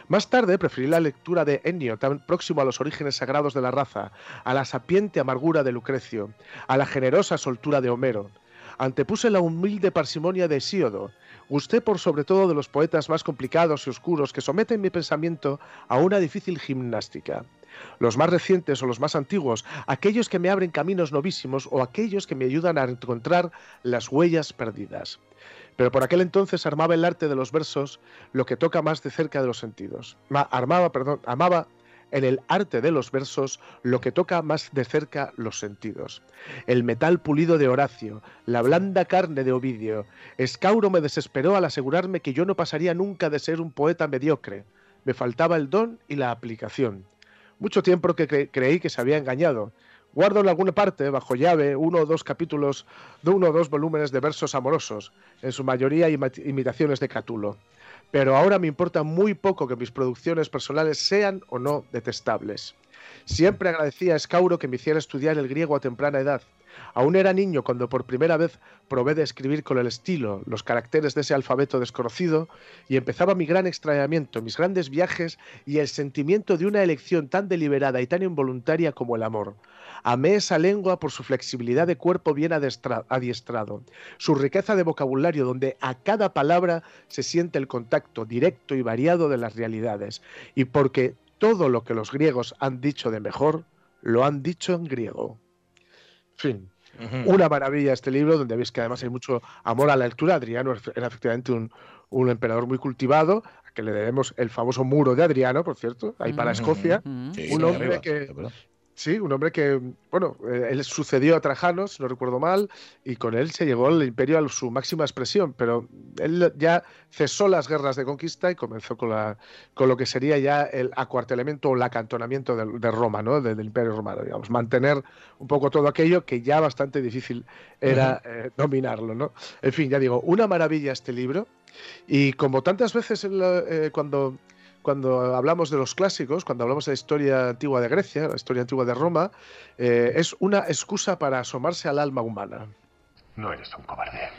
Más tarde preferí la lectura de Ennio, tan próximo a los orígenes sagrados de la raza, a la sapiente amargura de Lucrecio, a la generosa soltura de Homero antepuse la humilde parsimonia de Hesíodo. Gusté por sobre todo de los poetas más complicados y oscuros que someten mi pensamiento a una difícil gimnástica. Los más recientes o los más antiguos, aquellos que me abren caminos novísimos o aquellos que me ayudan a encontrar las huellas perdidas. Pero por aquel entonces armaba el arte de los versos lo que toca más de cerca de los sentidos. armaba, perdón, amaba en el arte de los versos lo que toca más de cerca los sentidos. El metal pulido de Horacio, la blanda carne de Ovidio. Escauro me desesperó al asegurarme que yo no pasaría nunca de ser un poeta mediocre. Me faltaba el don y la aplicación. Mucho tiempo que creí que se había engañado. Guardo en alguna parte, bajo llave, uno o dos capítulos de uno o dos volúmenes de versos amorosos, en su mayoría imitaciones de Catulo pero ahora me importa muy poco que mis producciones personales sean o no detestables. Siempre agradecí a Escauro que me hiciera estudiar el griego a temprana edad. Aún era niño cuando por primera vez probé de escribir con el estilo, los caracteres de ese alfabeto desconocido, y empezaba mi gran extrañamiento, mis grandes viajes y el sentimiento de una elección tan deliberada y tan involuntaria como el amor. Amé esa lengua por su flexibilidad de cuerpo bien adiestrado, su riqueza de vocabulario donde a cada palabra se siente el contacto directo y variado de las realidades, y porque todo lo que los griegos han dicho de mejor, lo han dicho en griego. Fin. Una maravilla este libro, donde veis que además hay mucho amor a la lectura. Adriano era efectivamente un, un emperador muy cultivado, a que le debemos el famoso muro de Adriano, por cierto, ahí para Escocia. un hombre que, Sí, un hombre que, bueno, eh, él sucedió a Trajano, si no recuerdo mal, y con él se llegó el imperio a su máxima expresión, pero él ya cesó las guerras de conquista y comenzó con, la, con lo que sería ya el acuartelamiento o el acantonamiento de, Roma, ¿no? del imperio romano, digamos, mantener un poco todo aquello que ya bastante difícil era eh, dominarlo, ¿no? En fin, ya digo, una maravilla este libro, y como tantas veces eh, cuando cuando hablamos de los clásicos, cuando hablamos de la historia antigua de Grecia, la historia antigua de Roma, eh, es una excusa para asomarse al alma humana. No eres un cobarde,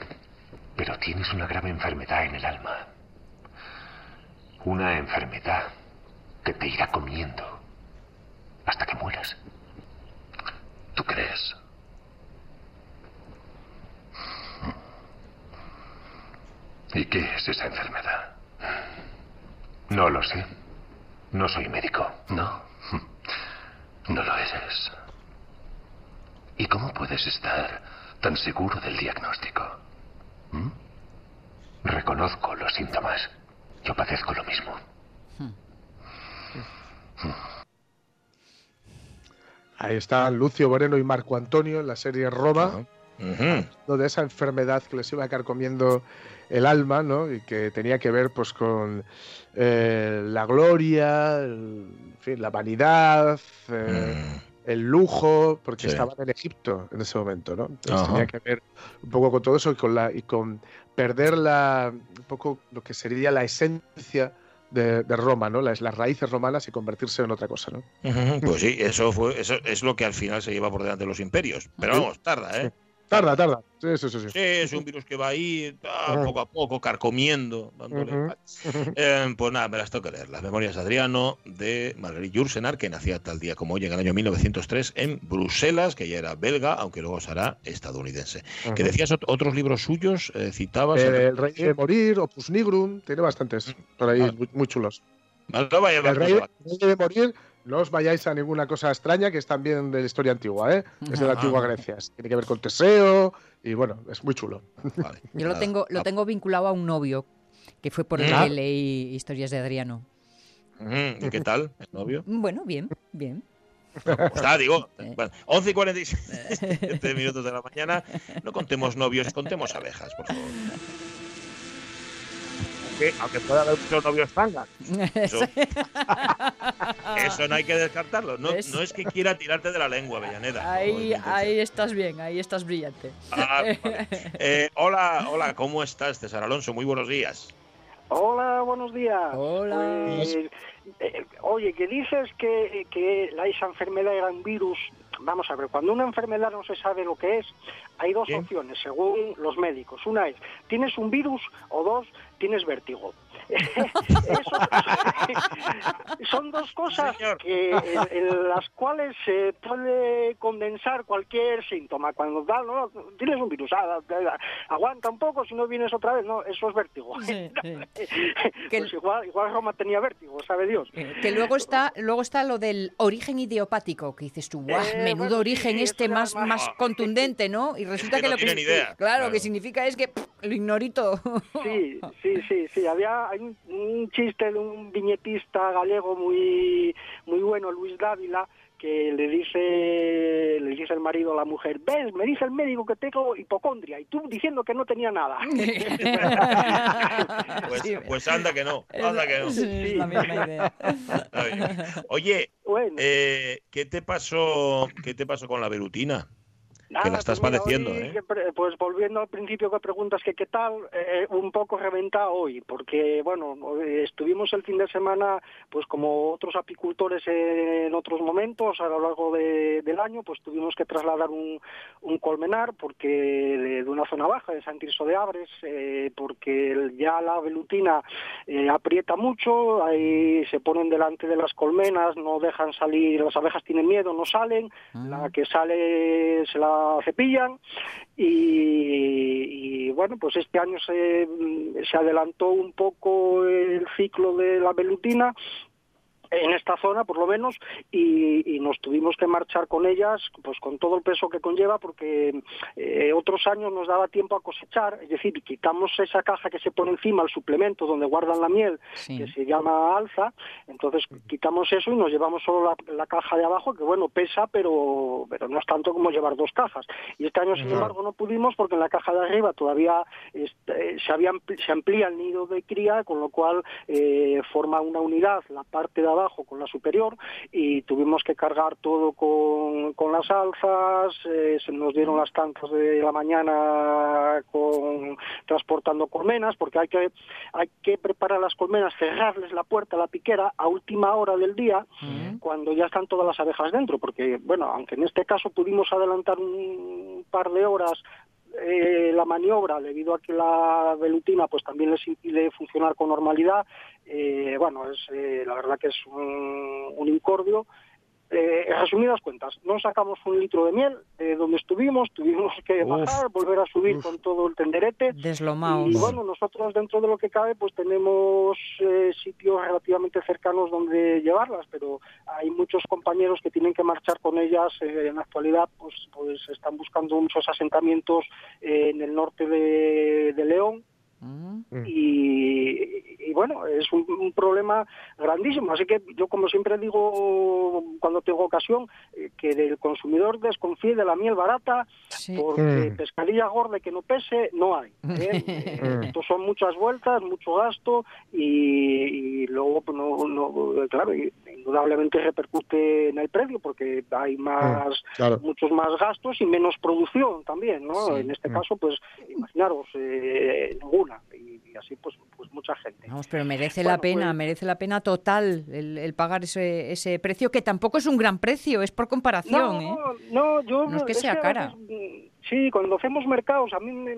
pero tienes una grave enfermedad en el alma. Una enfermedad que te irá comiendo hasta que mueras. ¿Tú crees? ¿Y qué es esa enfermedad? No lo sé. No soy médico. No. No lo eres. ¿Y cómo puedes estar tan seguro del diagnóstico? ¿Mm? Reconozco los síntomas. Yo padezco lo mismo. Ahí están Lucio Moreno y Marco Antonio en la serie Roma, donde esa enfermedad que les iba carcomiendo el alma, ¿no? Y que tenía que ver pues con eh, la gloria, la vanidad, eh, mm. el lujo, porque estaban en Egipto en ese momento, ¿no? Entonces tenía que ver un poco con todo eso y con la y con perder la un poco lo que sería la esencia de, Roma, ¿no? Las, las, raíces romanas y convertirse en otra cosa, ¿no? Pues sí, eso fue, eso es lo que al final se lleva por delante de los imperios. Pero vamos, tarda, ¿eh? Tarda, tarda. Sí, sí, sí, sí. es un virus que va ahí poco a poco, carcomiendo. Dándole... Eh, pues nada, me las tengo que leer. Las memorias de Adriano de Marguerite Jursenar, que nacía tal día como hoy, en el año 1903, en Bruselas, que ya era belga, aunque luego será estadounidense. Que decías otros libros suyos, eh, citabas. el Rey de Morir, Opus Nigrum, tiene bastantes por ahí, ah. muy, chulos. el Rey, de Morir no os vayáis a ninguna cosa extraña, que es también de la historia antigua, ¿eh? Es de la antigua Grecia. Tiene que ver con Teseo y bueno, es muy chulo. Yo lo tengo, lo tengo vinculado a un novio, que fue por el que leí historias de Adriano. ¿Y qué tal el novio? Bueno, bien, bien. Pues está, digo, bueno, 11 y 47 minutos de la mañana. No contemos novios, contemos abejas, por favor aunque pueda haber muchos novios tangas, eso, no hay que descartarlo. No es, que quiera tirarte de la lengua, Bellaneda. Ahí, ahí estás bien, ahí estás brillante. Ah, eh, hola, hola, ¿cómo estás, César Alonso? Muy buenos días. Hola, buenos días. Hola. Pues, eh, oye, que dices que, que la, esa enfermedad era un virus. Vamos a ver, cuando una enfermedad no se sabe lo que es, hay dos opciones, según los médicos. Una es, tienes un virus, o dos, tienes vértigo. Son dos cosas que, en, las cuales se puede condensar cualquier síntoma. Cuando da, no, tienes un virus, ah, aguanta un poco, si no vienes otra vez, no, eso es vértigo. pues igual, igual Roma tenía vértigo, sabe Dios. Que luego está, luego está lo del origen idiopático, que dices tú, eh, menudo origen este más, más contundente, ¿no? Y resulta que, lo que idea. Claro, que significa es que lo ignorito. Sí, sí, sí, sí. Había hay un, chiste de un viñetista gallego muy muy bueno, Luis Dávila, que le dice le dice el marido a la mujer, ves, me dice el médico que tengo hipocondria y tú diciendo que no tenía nada. pues, pues, anda que no, anda que no. Sí, la misma idea. Oye, eh, ¿qué te pasó qué te pasó con la verutina? que la estás pues padeciendo, ¿eh? Pues volviendo al principio que preguntas que qué tal, eh, un poco reventa hoy, porque bueno, estuvimos el fin de semana, pues como otros apicultores en otros momentos a lo largo del año, pues tuvimos que trasladar un, colmenar porque de, una zona baja de San Tirso de Abres, eh, porque ya la velutina eh, aprieta mucho, ahí se ponen delante de las colmenas, no dejan salir, las abejas tienen miedo, no salen, ah. la que sale se la cepillan y, bueno, pues este año se, se adelantó un poco el ciclo de la velutina en esta zona por lo menos y, nos tuvimos que marchar con ellas pues con todo el peso que conlleva porque eh, otros años nos daba tiempo a cosechar es decir quitamos esa caja que se pone encima el suplemento donde guardan la miel que se llama alza entonces quitamos eso y nos llevamos solo la, caja de abajo que bueno pesa pero pero no es tanto como llevar dos cajas. Y este año sin embargo no pudimos porque en la caja de arriba todavía este, se había se amplía el nido de cría con lo cual eh, forma una unidad la parte de abajo con la superior y tuvimos que cargar todo con, con las alzas, eh, se nos dieron las tantas de la mañana con, transportando colmenas, porque hay que, hay que preparar las colmenas, cerrarles la puerta a la piquera a última hora del día, cuando ya están todas las abejas dentro, porque, bueno, aunque en este caso pudimos adelantar un par de horas eh, la maniobra debido a que la velutina pues también les impide funcionar con normalidad eh, bueno es eh, la verdad que es un, un incordio eh, resumidas cuentas, no sacamos un litro de miel de donde estuvimos, tuvimos que bajar, volver a subir con todo el tenderete. Deslomados. Y bueno, nosotros dentro de lo que cabe, pues tenemos eh, sitios relativamente cercanos donde llevarlas, pero hay muchos compañeros que tienen que marchar con ellas. Eh, en la actualidad, pues, pues están buscando muchos asentamientos en el norte de León Mm. Y, bueno, es un, problema grandísimo. Así que yo, como siempre digo cuando tengo ocasión, eh, que el consumidor desconfíe de la miel barata, porque mm. pescadilla gorda que no pese, no hay. ¿eh? Mm. Esto son muchas vueltas, mucho gasto y, luego, pues, no, no, claro, indudablemente repercute en el precio porque hay más, muchos más gastos y menos producción también, ¿no? En este caso, pues, imaginaros, eh, ninguna y, así pues, pues mucha gente. Vamos, pero merece la pena, pues merece la pena total el, pagar ese, ese precio que tampoco es un gran precio, es por comparación. No, ¿eh? no, yo no es que sea cara. Sí, cuando hacemos mercados, a mí me,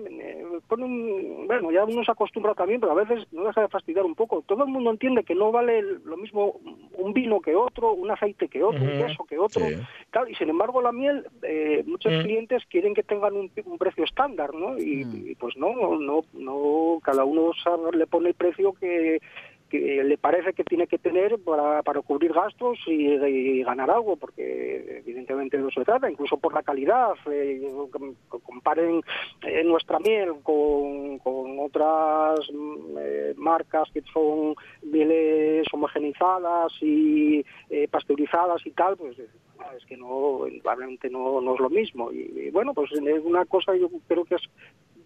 pone un... Bueno, ya uno se acostumbra también, pero a veces no deja de fastidiar un poco. Todo el mundo entiende que no vale lo mismo un vino que otro, un aceite que otro, un queso que otro. y sin embargo, la miel, eh, muchos clientes quieren que tengan un, precio estándar, ¿no? Mm. Y, pues no, no, no, cada uno le pone el precio que que le parece que tiene que tener para, para cubrir gastos y, ganar algo, porque evidentemente no se trata, incluso por la calidad. Eh, comparen eh, nuestra miel con, con otras eh, marcas que son mieles homogenizadas y pasteurizadas y tal, pues es que no, realmente no, no es lo mismo. Y, y, bueno, pues es una cosa yo creo que es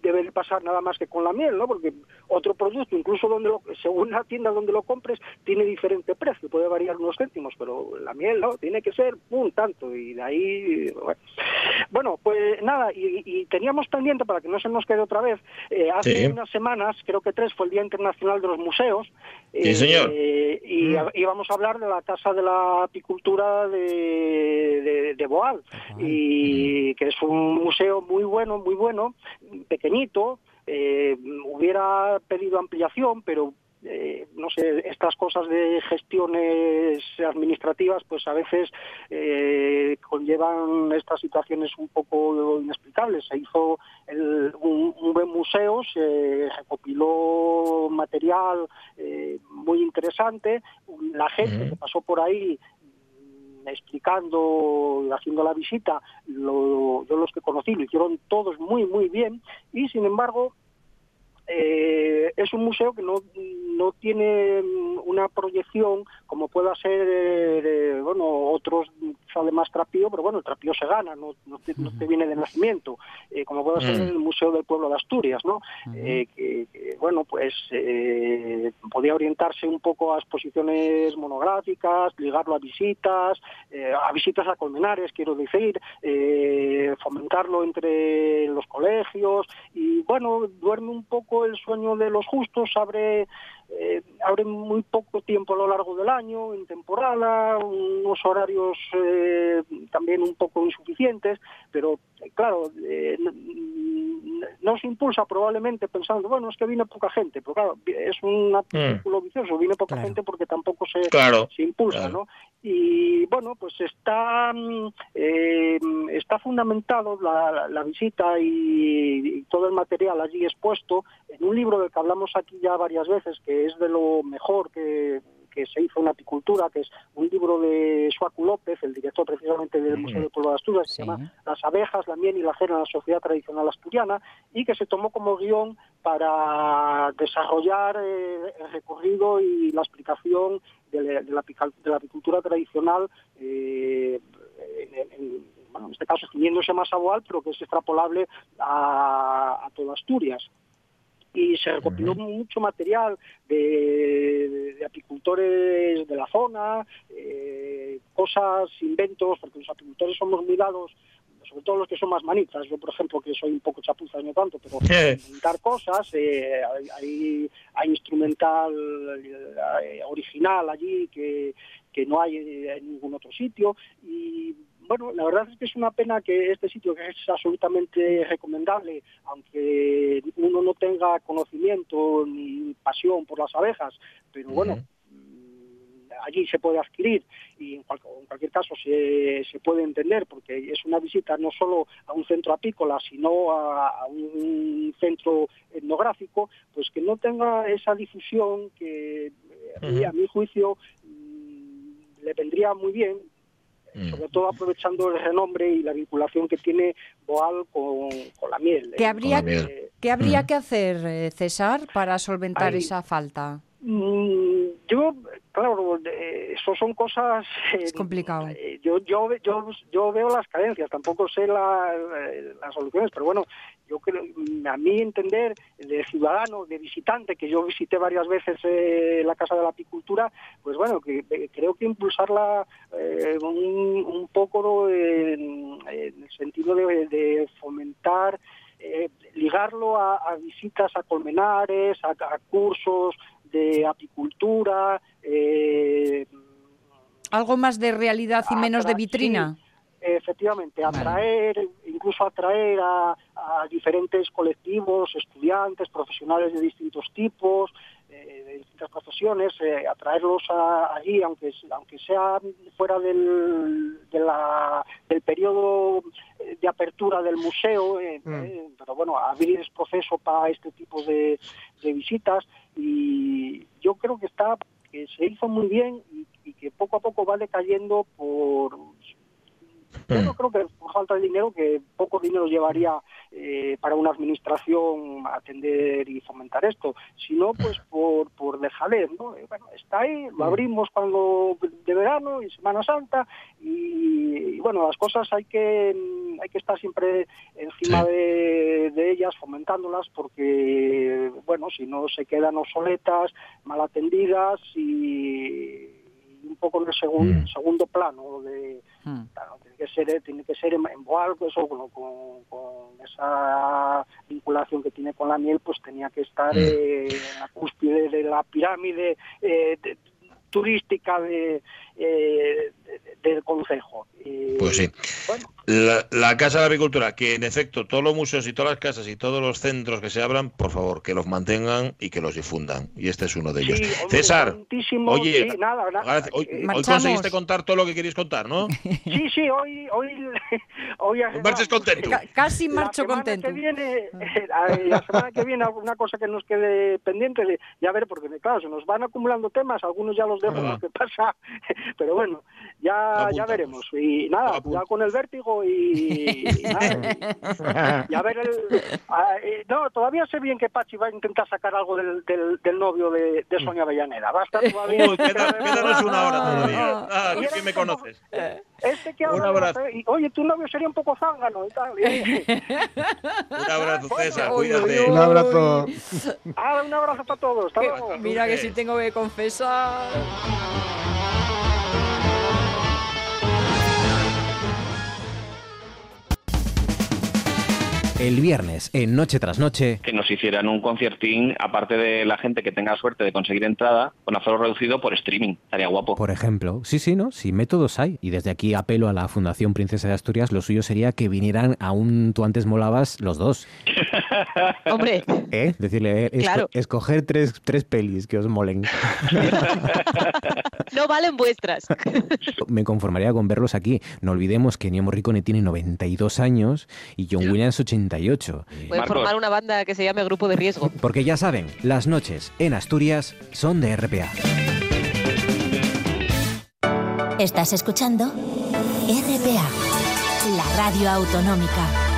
debe pasar nada más que con la miel, ¿no? Porque otro producto, incluso donde lo, según la tienda donde lo compres, tiene diferente precio, puede variar unos céntimos, pero la miel, ¿no? Tiene que ser un tanto y de ahí... Bueno, pues nada, y, teníamos pendiente, para que no se nos quede otra vez, eh, hace unas semanas, creo que tres, fue el Día Internacional de los Museos. Sí, señor. Eh, y mm. íbamos a hablar de la Casa de la Apicultura de, de, Boal, y que es un museo muy bueno, muy bueno, pequeño eh, hubiera pedido ampliación, pero eh, no sé, estas cosas de gestiones administrativas, pues a veces eh, conllevan estas situaciones un poco inexplicables. Se hizo un, buen museo, se recopiló material muy interesante, la gente que pasó por ahí explicando, haciendo la visita, yo los que conocí lo hicieron todos muy, muy bien y sin embargo eh, es un museo que no, no tiene una proyección como pueda ser eh, bueno otros sale más trapío pero bueno el trapío se gana no, no, te, viene de nacimiento eh, como puede ser mm. el museo del pueblo de Asturias no que, bueno pues podía orientarse un poco a exposiciones monográficas ligarlo a visitas a visitas a colmenares quiero decir fomentarlo entre los colegios y bueno duerme un poco el sueño de los justos abre, eh, abre muy poco tiempo a lo largo del año, en temporada, unos horarios eh, también un poco insuficientes, pero eh, claro, no se impulsa probablemente pensando, bueno, es que viene poca gente, pero claro, es un mm. círculo vicioso, viene poca gente porque tampoco se, se impulsa, ¿no? Y bueno, pues está, está fundamentado la, visita y, todo el material allí expuesto en un libro del que hablamos aquí ya varias veces, que es de lo mejor que, se hizo en apicultura, que es un libro de Suacu López, el director precisamente del Museo del Pueblo de Asturias, que se llama Las abejas, la miel y la cera en la sociedad tradicional asturiana, y que se tomó como guion para desarrollar eh, el recorrido y la explicación de, la, apicultura tradicional eh, en, este caso extendiéndose más a Boal, pero que es extrapolable a, a toda Asturias y se recopiló mucho material de, apicultores de la zona, eh, cosas, inventos, porque los apicultores somos muy dados sobre todo los que son más manitas, yo por ejemplo que soy un poco chapuza no tanto, pero inventar cosas, eh, hay, hay, instrumental eh, original allí que, que no hay en ningún otro sitio y bueno, la verdad es que es una pena que este sitio, que es absolutamente recomendable, aunque uno no tenga conocimiento ni pasión por las abejas, pero bueno, mm, allí se puede adquirir y en, cualquier caso se, se, puede entender porque es una visita no solo a un centro apícola sino a, un centro etnográfico pues que no tenga esa difusión que a mi juicio mm, le vendría muy bien. Sobre todo aprovechando el renombre y la vinculación que tiene Boal con, la miel. ¿Qué habría, habría mm. que hacer, eh, César, para solventar esa falta? Mm, yo, claro, eso son cosas... Es complicado. Eh, yo, yo, yo, yo veo las carencias, tampoco sé las soluciones, pero bueno, yo creo, a mí entender, de ciudadano, de visitante, que yo visité varias veces eh, la Casa de la Apicultura, pues bueno, que eh, creo que impulsarla un, poco en, el sentido de, fomentar ligarlo a, visitas a colmenares, a cursos de apicultura. Eh, Algo más de realidad y menos de vitrina. efectivamente, atraer, incluso atraer a, diferentes colectivos, estudiantes, profesionales de distintos tipos, eh, de distintas profesiones, eh, atraerlos allí, aunque aunque sea fuera del, del periodo de apertura del museo, mm. pero bueno, abrir el proceso para este tipo de, de visitas y yo creo que está que se hizo muy bien y, que poco a poco va decayendo por yo no creo que por falta de dinero, que poco dinero llevaría eh, para una administración atender y fomentar esto, sino pues por, por dejadez, ¿no? Bueno, está ahí, lo mm. abrimos cuando de verano y Semana Santa y, bueno, las cosas hay que hay que estar siempre encima de, de, ellas, fomentándolas, porque bueno, si no se quedan obsoletas, mal atendidas y un poco en el segundo, mm. segundo plano de mm. tiene que ser tiene que ser en, en eso con, con, esa vinculación que tiene con la miel pues tenía que estar mm. eh, en la cúspide de la pirámide eh, turística de, eh, del Consejo. pues sí. la, Casa de la Agricultura, que en efecto todos los museos y todas las casas y todos los centros que se abran, por favor, que los mantengan y que los difundan. Y este es uno de ellos. César, oye, hoy, conseguiste contar todo lo que querías contar, ¿no? Sí, sí, hoy... hoy, hoy Marches contento. casi marcho contento. Que viene, la semana que viene, alguna cosa que nos quede pendiente, de, ya ver, porque claro, se nos van acumulando temas, algunos ya los dejo, ah. lo que pasa pero bueno, ya, ya veremos. Y nada, ya con el vértigo y, nada, y, a ver el... no, todavía sé bien que Pachi va a intentar sacar algo del, del, novio de, de, Sonia Avellaneda. Va a estar todavía... Uy, quédanos una hora todavía. Ah, que me conoces. Este que ahora, un abrazo. Oye, tu novio sería un poco zángano y tal. un abrazo, César, cuídate. Un abrazo. Ah, un abrazo para todos. Mira que si tengo que confesar... el viernes en Noche tras Noche. Que nos hicieran un conciertín, aparte de la gente que tenga suerte de conseguir entrada, con aforo reducido por streaming. Estaría guapo. Por ejemplo, sí, sí, ¿no? Sí, métodos hay. Y desde aquí apelo a la Fundación Princesa de Asturias, lo suyo sería que vinieran a un Tú antes molabas los dos. Hombre. ¿Eh? Decirle, eh, escoger tres, tres pelis que os molen. no valen vuestras. Me conformaría con verlos aquí. No olvidemos que Ennio Morricone tiene 92 años y John Williams 80 Puede formar una banda que se llame Grupo de Riesgo. Porque ya saben, las noches en Asturias son de RPA. Estás escuchando RPA, la radio autonómica.